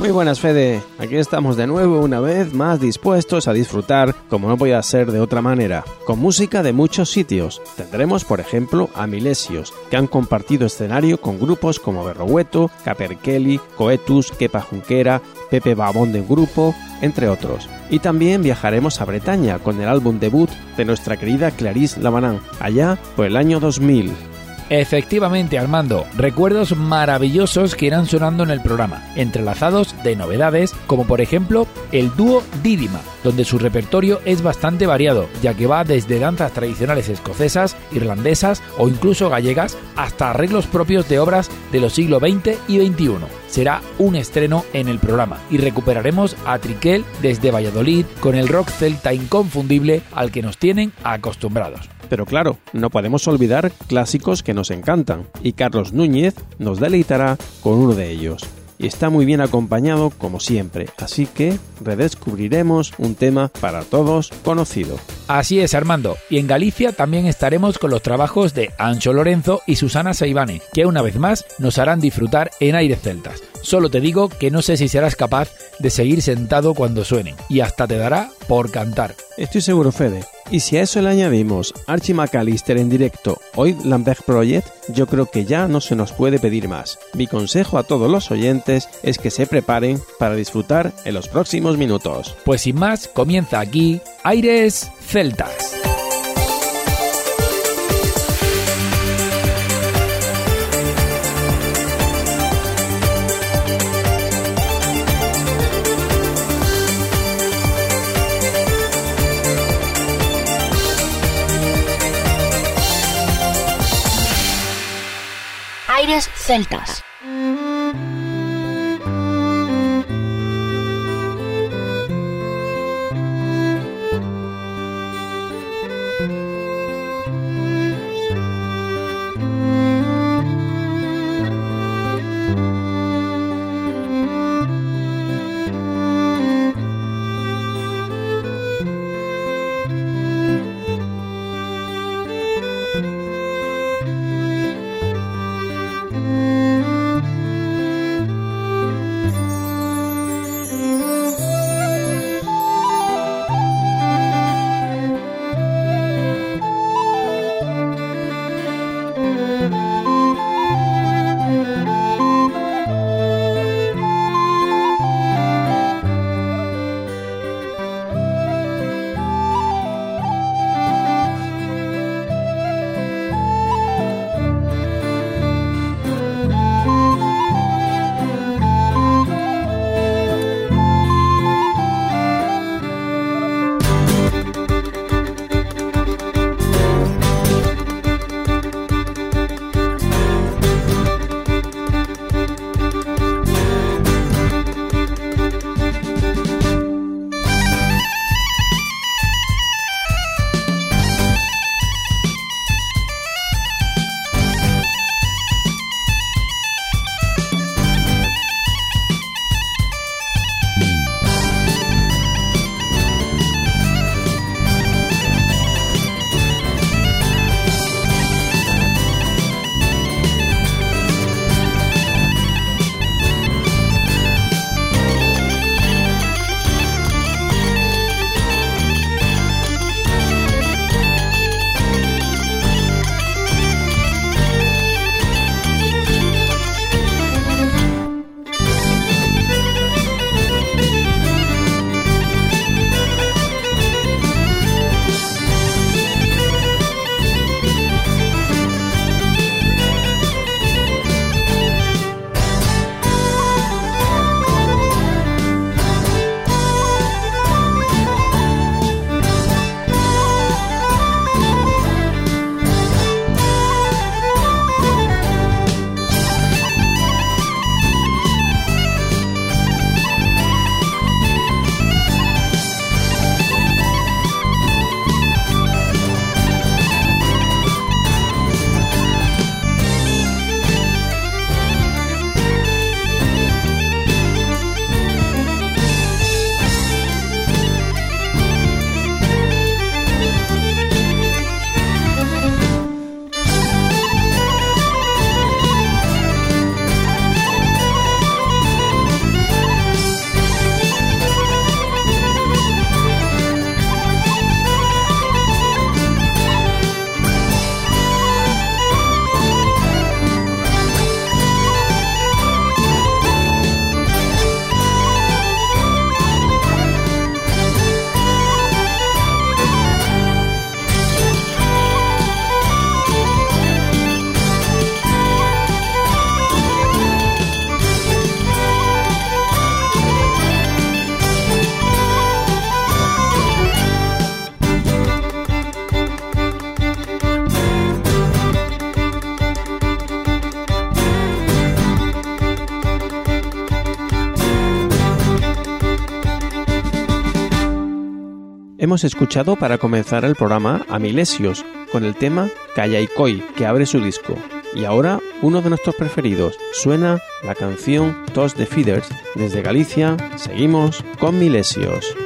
Muy buenas, Fede. Aquí estamos de nuevo una vez más dispuestos a disfrutar, como no podía ser de otra manera, con música de muchos sitios. Tendremos, por ejemplo, a Milesios, que han compartido escenario con grupos como Berrohueto, Caperkelly, Coetus, Kepa Junquera, Pepe Babón de grupo, entre otros. Y también viajaremos a Bretaña con el álbum debut de nuestra querida Clarice Lamanán, allá por el año 2000. Efectivamente, Armando, recuerdos maravillosos que irán sonando en el programa, entrelazados de novedades, como por ejemplo el dúo Didima, donde su repertorio es bastante variado, ya que va desde danzas tradicionales escocesas, irlandesas o incluso gallegas, hasta arreglos propios de obras de los siglos XX y XXI. Será un estreno en el programa y recuperaremos a Triquel desde Valladolid con el rock celta inconfundible al que nos tienen acostumbrados. Pero claro, no podemos olvidar clásicos que nos encantan, y Carlos Núñez nos deleitará con uno de ellos. Y está muy bien acompañado como siempre, así que redescubriremos un tema para todos conocido. Así es, Armando. Y en Galicia también estaremos con los trabajos de Ancho Lorenzo y Susana Saibane, que una vez más nos harán disfrutar en aires celtas. Solo te digo que no sé si serás capaz de seguir sentado cuando suenen, y hasta te dará por cantar. Estoy seguro, Fede. Y si a eso le añadimos Archie McAllister en directo o Lambert Project, yo creo que ya no se nos puede pedir más. Mi consejo a todos los oyentes es que se preparen para disfrutar en los próximos minutos. Pues sin más, comienza aquí Aires Celtas. celtas. Hemos escuchado para comenzar el programa a Milesios con el tema Koi, que abre su disco. Y ahora uno de nuestros preferidos. Suena la canción Tos de Feeders. Desde Galicia seguimos con Milesios.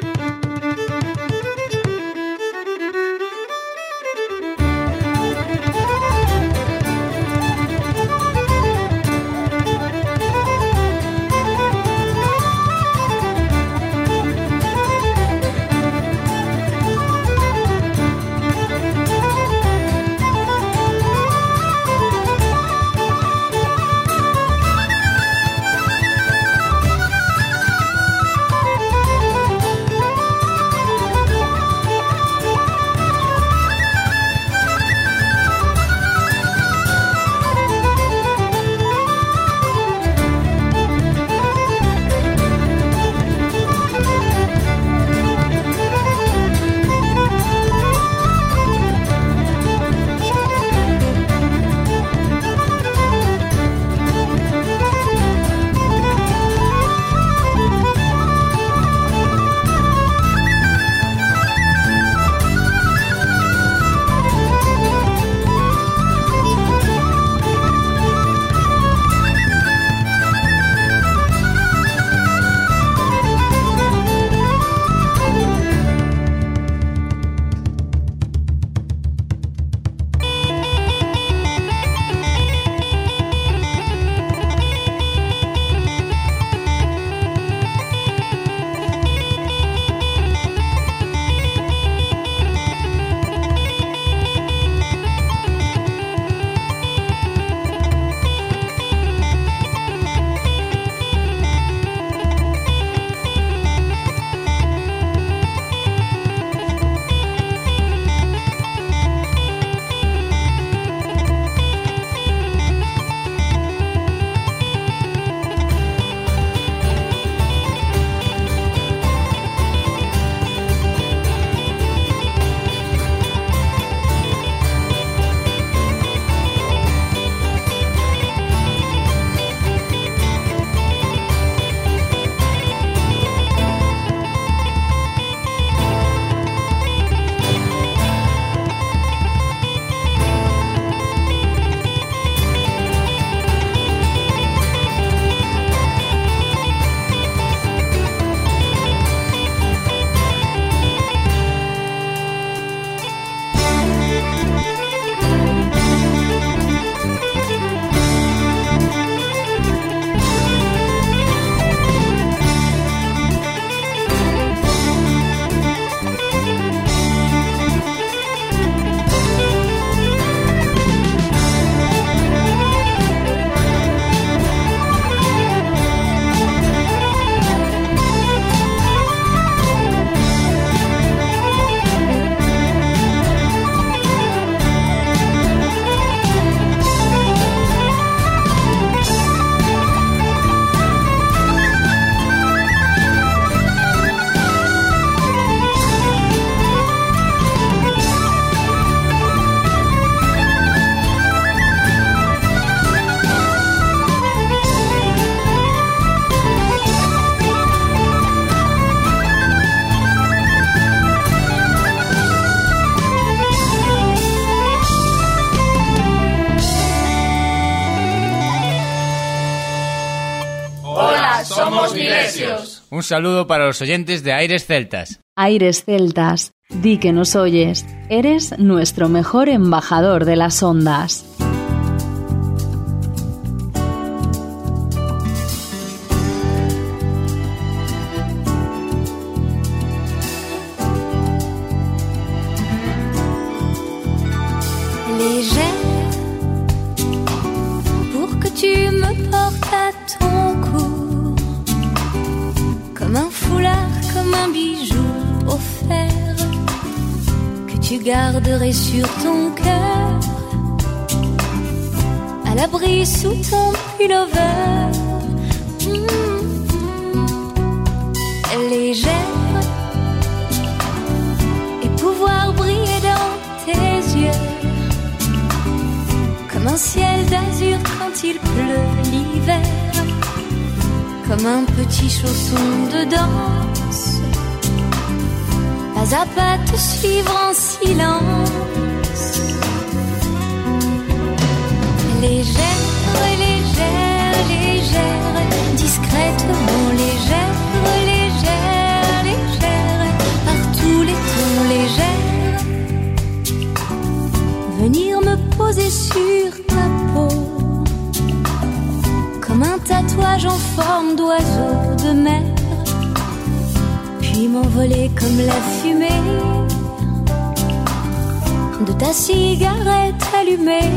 Un saludo para los oyentes de Aires Celtas. Aires Celtas, di que nos oyes. Eres nuestro mejor embajador de las ondas. Sur ton cœur, à l'abri sous ton pullover, mmh. légère, et pouvoir briller dans tes yeux, comme un ciel d'azur quand il pleut l'hiver, comme un petit chausson de danse à pas te suivre en silence. Légère, légère, légère, discrètement légère, légère, légère, par tous les tons légère. Venir me poser sur ta peau, comme un tatouage en forme d'oiseau de mer puis m'envoler comme la fumée de ta cigarette allumée.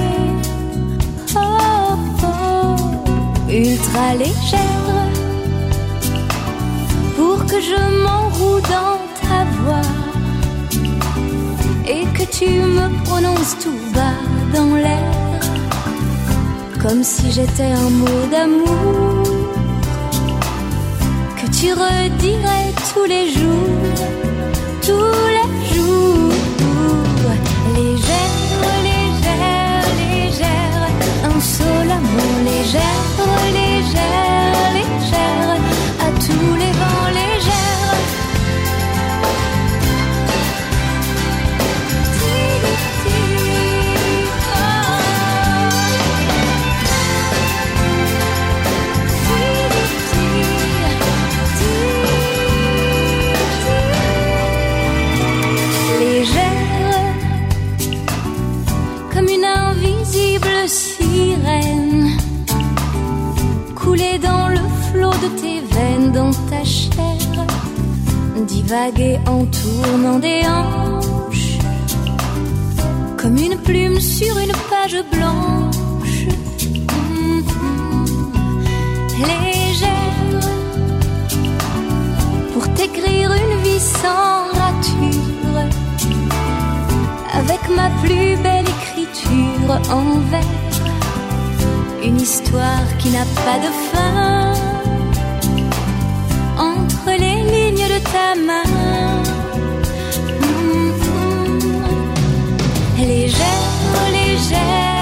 Oh, oh, ultra légère, pour que je m'enroue dans ta voix et que tu me prononces tout bas dans l'air, comme si j'étais un mot d'amour tu redirais tous les jours, tous les jours. Légère, légère, légère, un seul amour légère, légère, divaguer en tournant des hanches, comme une plume sur une page blanche. Mhm. Légère, pour t'écrire une vie sans rature, avec ma plus belle écriture en vers, une histoire qui n'a pas de fin, Légère, légère,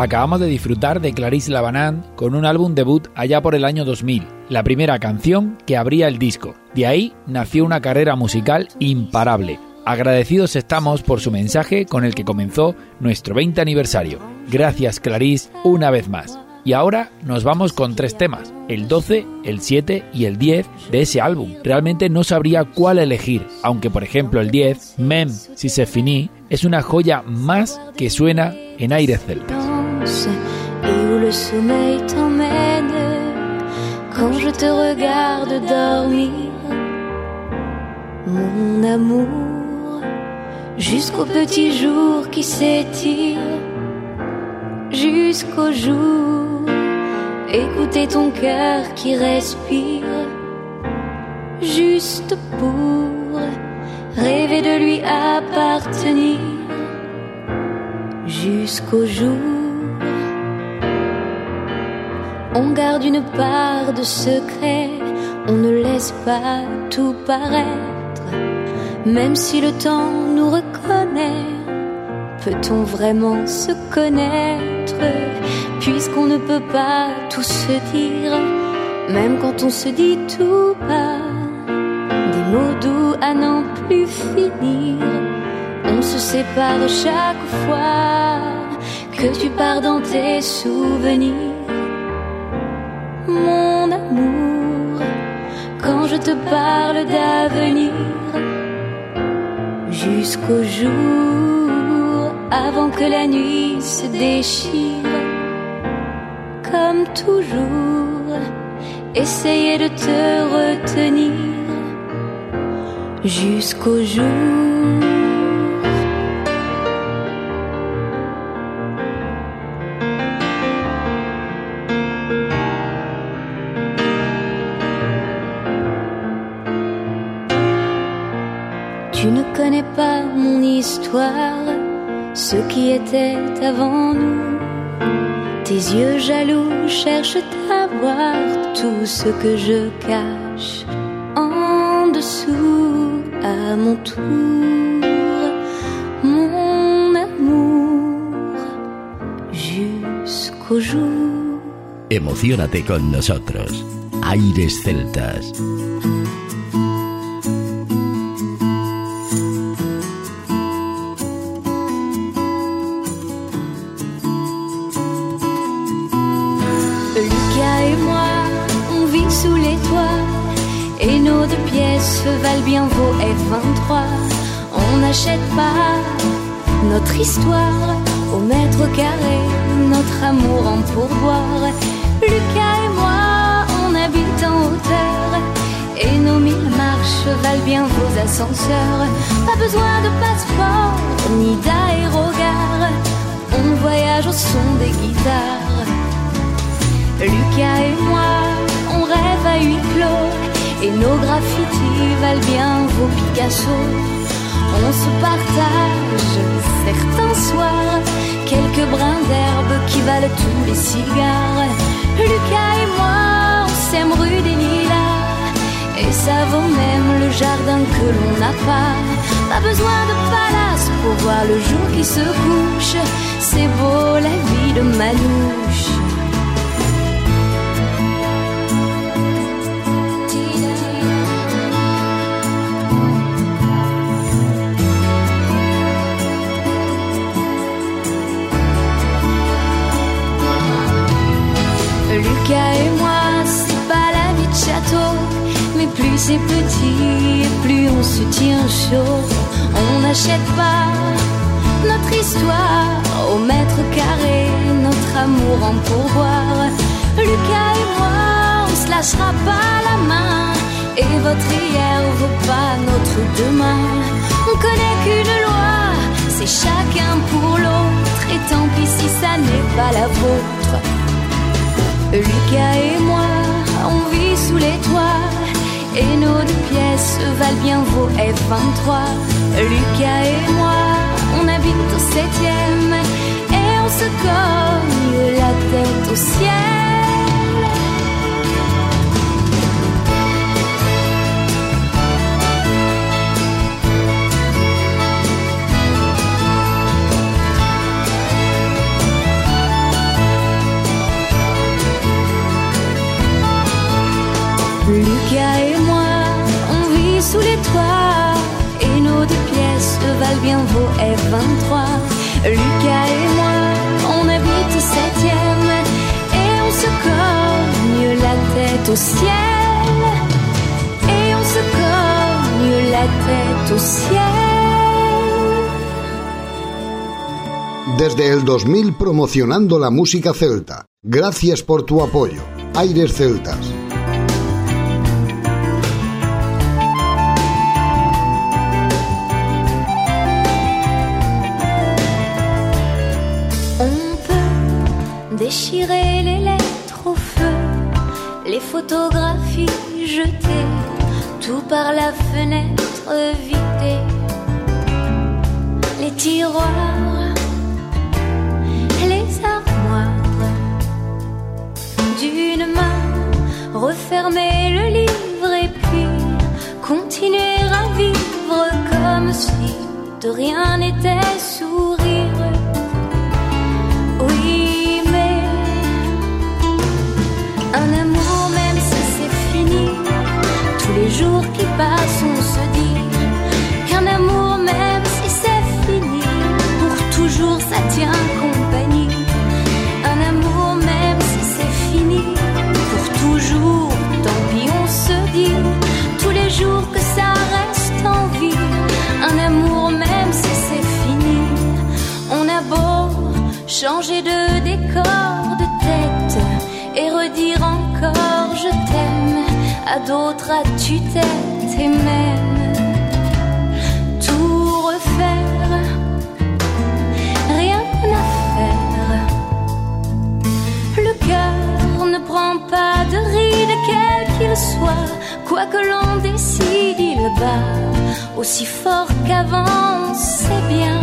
Acabamos de disfrutar de Clarice Lavanant con un álbum debut allá por el año 2000, la primera canción que abría el disco. De ahí nació una carrera musical imparable. Agradecidos estamos por su mensaje con el que comenzó nuestro 20 aniversario. Gracias Clarice una vez más. Y ahora nos vamos con tres temas, el 12, el 7 y el 10 de ese álbum. Realmente no sabría cuál elegir, aunque por ejemplo el 10, Mem si se finí, es una joya más que suena en aire celta. Et où le sommeil t'emmène quand je te regarde dormir, mon amour, jusqu'au petit jour qui s'étire, jusqu'au jour, écouter ton cœur qui respire, juste pour rêver de lui appartenir jusqu'au jour. On garde une part de secret, on ne laisse pas tout paraître, même si le temps nous reconnaît. Peut-on vraiment se connaître, puisqu'on ne peut pas tout se dire, même quand on se dit tout bas, des mots doux à n'en plus finir. On se sépare chaque fois que tu pars dans tes souvenirs. Mon amour, quand je te parle d'avenir, jusqu'au jour avant que la nuit se déchire, comme toujours, essayer de te retenir jusqu'au jour. Ce qui était avant nous. Tes yeux jaloux cherchent à voir tout ce que je cache en dessous à mon tour, mon amour, jusqu'au jour. Emocionate con nosotros. Aires Celtas. Lucas et moi, on rêve à huis clos et nos graffitis valent bien vos Picasso. On se partage certains soirs quelques brins d'herbe qui valent tous les cigares. Lucas et moi, on s'aime rue des Lilas et ça vaut même le jardin que l'on n'a pas. Pas besoin de palace pour voir le jour qui se couche. C'est beau la vie de Manouche. Petit et plus on se tient chaud. On n'achète pas notre histoire au mètre carré, notre amour en pourboire. Lucas et moi, on se lâchera pas la main, et votre hier vaut pas notre demain. On connaît qu'une loi, c'est chacun pour l'autre, et tant pis si ça n'est pas la vôtre. Lucas et moi, on vit sous les toits et nos deux pièces valent bien vos F23. Lucas et moi, on habite au septième et on se cogne la tête au ciel. Lucas et moi, on vit sous les toits et nos deux pièces valent bien vos F23. Lucas et moi, on habite au septième et on se cogne la tête au ciel. Et on se cogne la tête au ciel. Desde el 2000 promocionando la música celta. Gracias por tu apoyo. Aires Celtas. Par la fenêtre vidée, les tiroirs, les armoires. D'une main, refermer le livre et puis continuer à vivre comme si de rien n'était sourire. Les jours qui passent, on se dit qu'un amour, même si c'est fini, pour toujours ça tient compagnie. Un amour, même si c'est fini, pour toujours, tant pis, on se dit tous les jours que ça reste en vie. Un amour, même si c'est fini, on a beau changer de à d'autres à tue-tête et même tout refaire. Rien à faire. Le cœur ne prend pas de ride quel qu'il soit quoi que l'on décide il bat aussi fort qu'avant c'est bien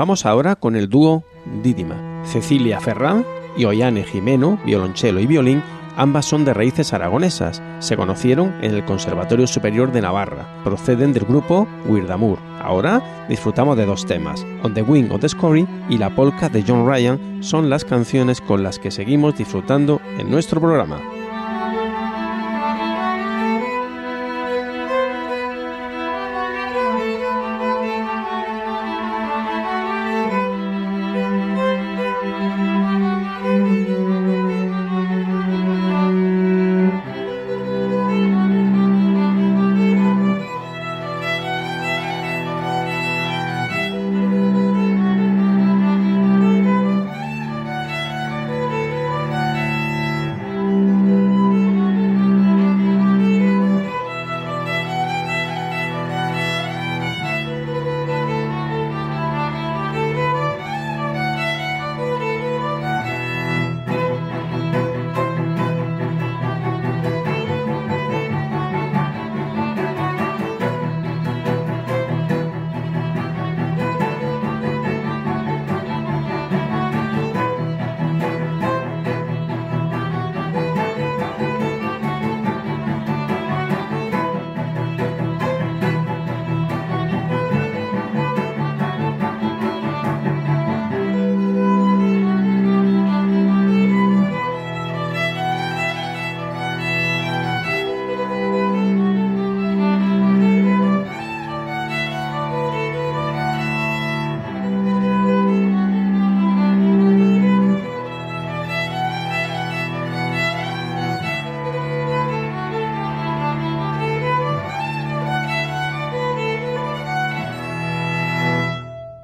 Vamos ahora con el dúo Dídima. Cecilia Ferrán y Ollane Jimeno, violonchelo y violín, ambas son de raíces aragonesas. Se conocieron en el Conservatorio Superior de Navarra. Proceden del grupo Wirdamur. Ahora disfrutamos de dos temas. On the Wing of the Scory y La Polka de John Ryan son las canciones con las que seguimos disfrutando en nuestro programa.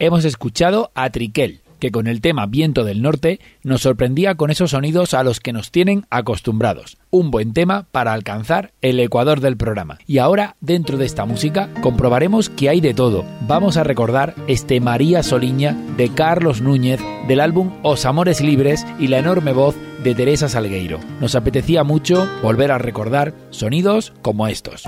Hemos escuchado a Triquel, que con el tema Viento del Norte nos sorprendía con esos sonidos a los que nos tienen acostumbrados. Un buen tema para alcanzar el ecuador del programa. Y ahora, dentro de esta música, comprobaremos que hay de todo. Vamos a recordar este María Soliña de Carlos Núñez del álbum Os Amores Libres y la enorme voz de Teresa Salgueiro. Nos apetecía mucho volver a recordar sonidos como estos.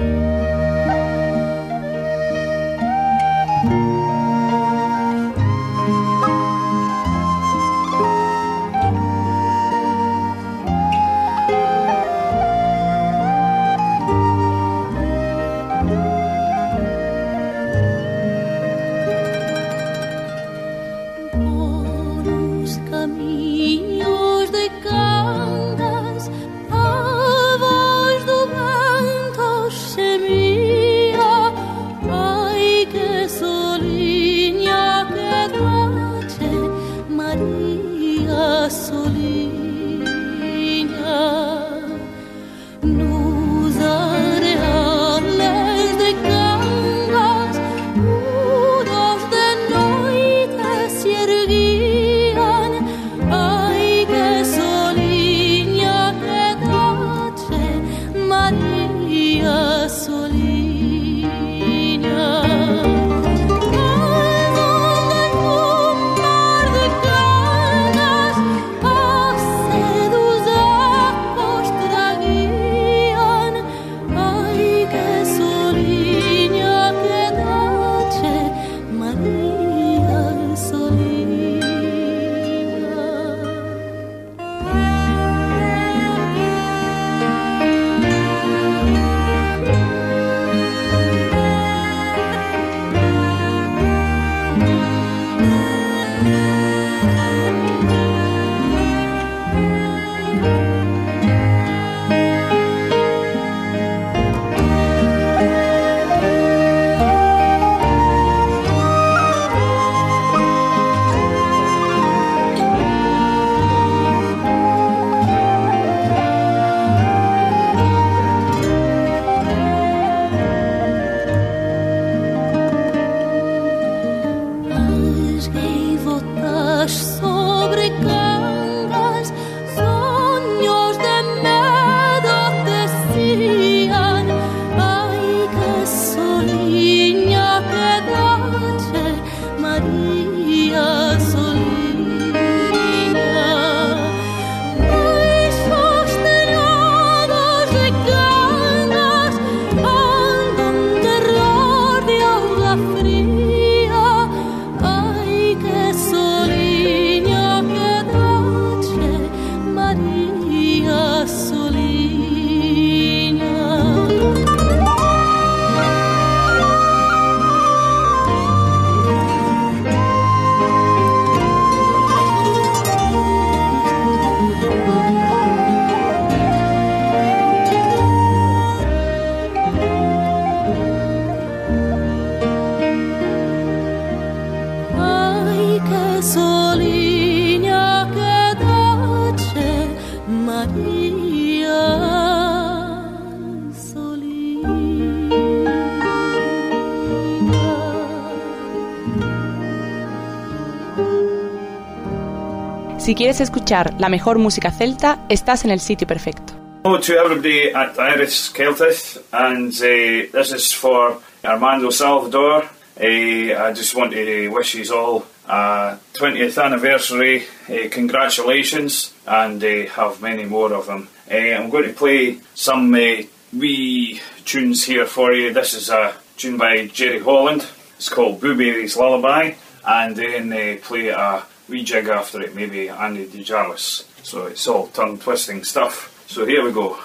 Quieres escuchar la mejor música celta, estás en el sitio perfecto. Hello to everybody at Iris Celtic, and uh, this is for Armando Salvador. Uh, I just want to wish you all a 20th anniversary. Uh, congratulations, and uh, have many more of them. Uh, I'm going to play some uh, wee tunes here for you. This is a tune by Jerry Holland. It's called Blueberry's Lullaby, and then uh, play a rejig after it, maybe Andy DiGialis. So it's all tongue twisting stuff. So here we go.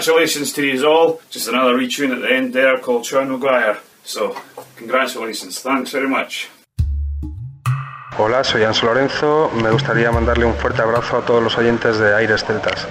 Congratulations to you all. Just another retune at the end there called Sean. So, congratulations. Thanks very much. Hola, soy Anso Lorenzo. Me gustaría mandarle un fuerte abrazo a todos los oyentes de Aires Celtas.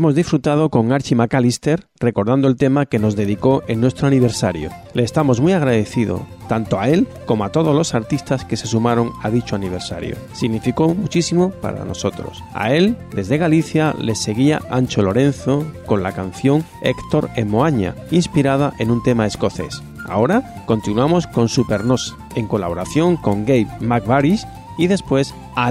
Hemos disfrutado con Archie McAllister recordando el tema que nos dedicó en nuestro aniversario. Le estamos muy agradecidos tanto a él como a todos los artistas que se sumaron a dicho aniversario. Significó muchísimo para nosotros. A él, desde Galicia, le seguía Ancho Lorenzo con la canción Héctor en Moaña, inspirada en un tema escocés. Ahora continuamos con Supernos, en colaboración con Gabe McVarish y después a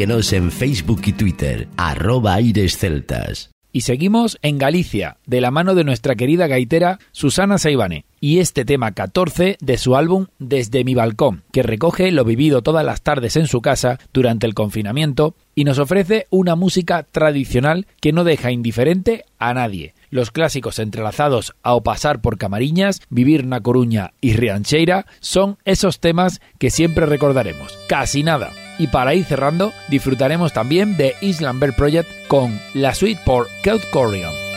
Síguenos en Facebook y Twitter, arroba Aires Celtas. Y seguimos en Galicia, de la mano de nuestra querida gaitera Susana Saibane, y este tema 14 de su álbum Desde mi balcón, que recoge lo vivido todas las tardes en su casa durante el confinamiento y nos ofrece una música tradicional que no deja indiferente a nadie. Los clásicos entrelazados a O pasar por Camariñas, Vivir na Coruña y Riancheira son esos temas que siempre recordaremos. Casi nada. Y para ir cerrando, disfrutaremos también de Island Bear Project con la suite por Kelt Corion.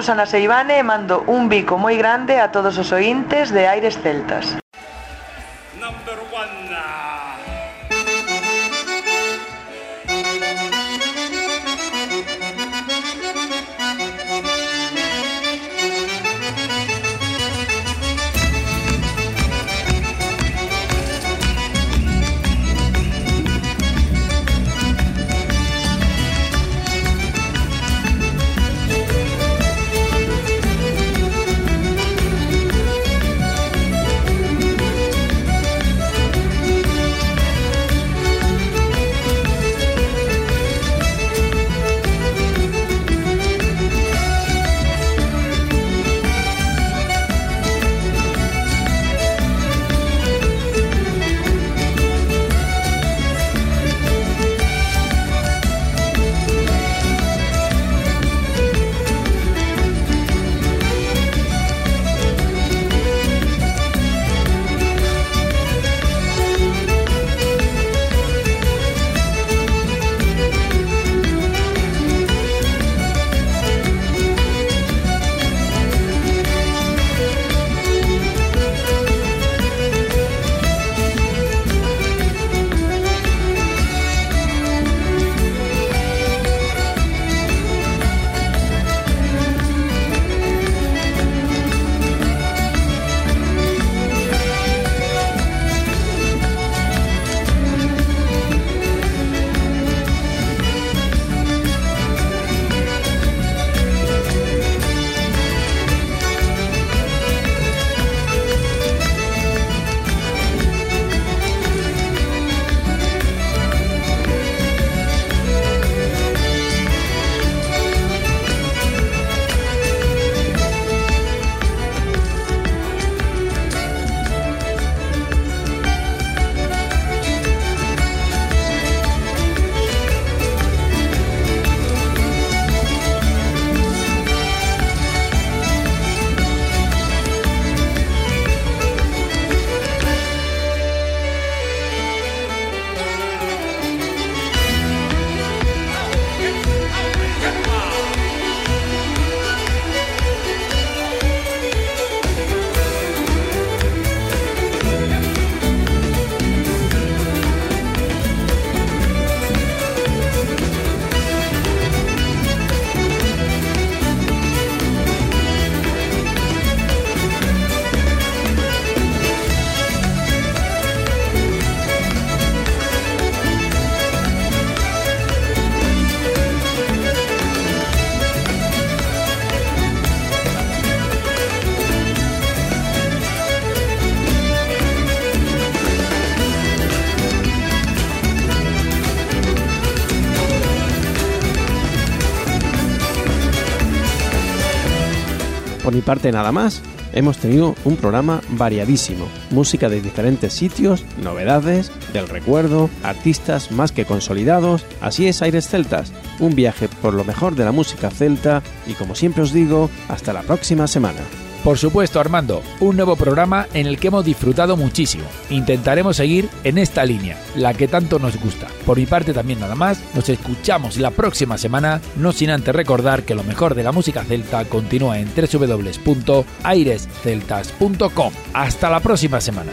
Susana Seivane e mando un bico moi grande a todos os ointes de Aires Celtas. Number one. Parte nada más, hemos tenido un programa variadísimo, música de diferentes sitios, novedades, del recuerdo, artistas más que consolidados, así es Aires Celtas, un viaje por lo mejor de la música celta y como siempre os digo, hasta la próxima semana. Por supuesto, Armando, un nuevo programa en el que hemos disfrutado muchísimo. Intentaremos seguir en esta línea, la que tanto nos gusta. Por mi parte también nada más, nos escuchamos la próxima semana, no sin antes recordar que lo mejor de la música celta continúa en www.airesceltas.com. Hasta la próxima semana.